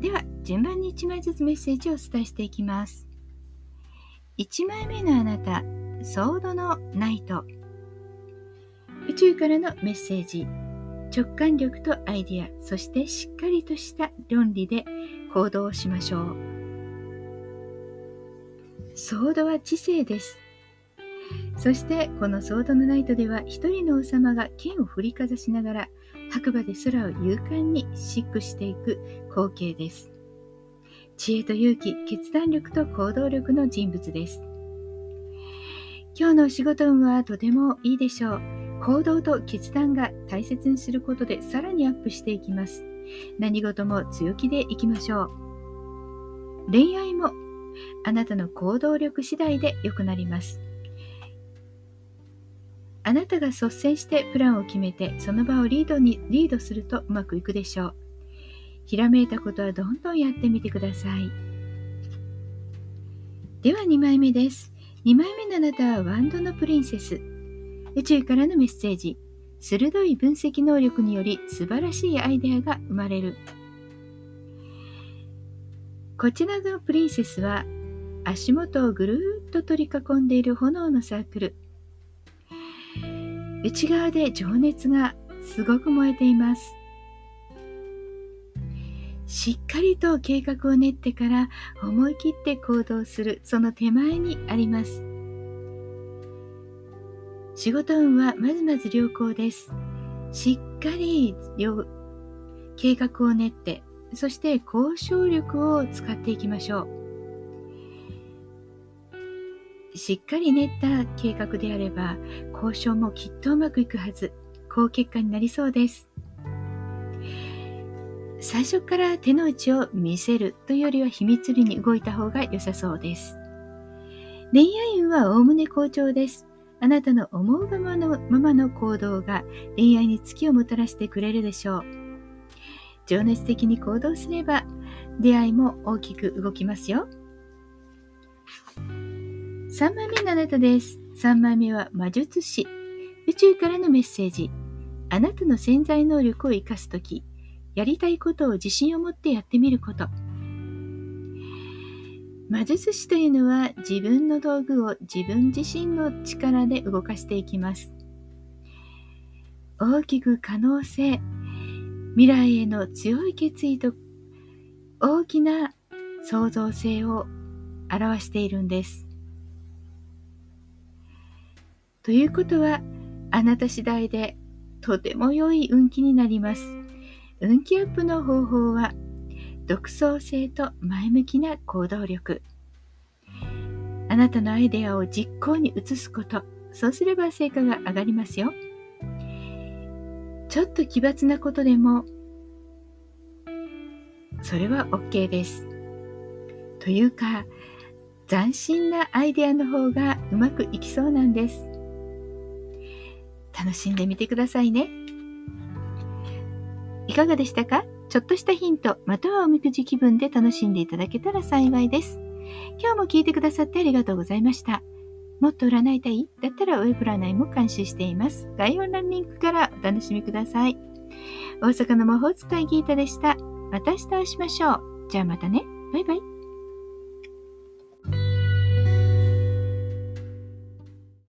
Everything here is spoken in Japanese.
では順番に1枚ずつメッセージをお伝えしていきます。1枚目のあなたソードのナイト。宇宙からのメッセージ。直感力とアイディア。そしてしっかりとした論理で行動しましょう。ソードは知性です。そしてこのソードのナイトでは一人の王様が剣を振りかざしながら白馬で空を勇敢に疾駆していく光景です。知恵と勇気、決断力と行動力の人物です。今日のお仕事運はとてもいいでしょう。行動と決断が大切にすることでさらにアップしていきます。何事も強気でいきましょう。恋愛もあなたの行動力次第で良くなります。あなたが率先してプランを決めてその場をリードにリードするとうまくいくでしょう。ひらめいたことはどんどんやってみてください。では2枚目です。2枚目のあなたはワンドのプリンセス。宇宙からのメッセージ。鋭い分析能力により素晴らしいアイデアが生まれる。こちらのプリンセスは足元をぐるっと取り囲んでいる炎のサークル。内側で情熱がすごく燃えています。しっかりと計画を練ってから思い切って行動するその手前にあります。仕事運はまずまず良好です。しっかり計画を練って、そして交渉力を使っていきましょう。しっかり練った計画であれば、交渉もきっとうまくいくはず。好結果になりそうです。最初から手の内を見せるというよりは秘密裏に動いた方が良さそうです。恋愛運はおおむね好調です。あなたの思うままのままの行動が恋愛に月をもたらしてくれるでしょう。情熱的に行動すれば出会いも大きく動きますよ。3枚目のあなたです。3枚目は魔術師。宇宙からのメッセージ。あなたの潜在能力を生かすとき、やりたいことを自信を持ってやってみること。魔術師というのは自分の道具を自分自身の力で動かしていきます。大きく可能性、未来への強い決意と大きな創造性を表しているんです。ということは、あなた次第でとても良い運気になります。運気アップの方法は、独創性と前向きな行動力。あなたのアイデアを実行に移すこと。そうすれば成果が上がりますよ。ちょっと奇抜なことでも、それは OK です。というか、斬新なアイデアの方がうまくいきそうなんです。楽しんでみてくださいね。いかがでしたか？ちょっとしたヒント、またはおみくじ気分で楽しんでいただけたら幸いです。今日も聞いてくださってありがとうございました。もっと占いたい？だったらウェブ占いも監修しています。概要欄リンクからお楽しみください。大阪の魔法使いギータでした。また明日お会いしましょう。じゃあまたね。バイバイ。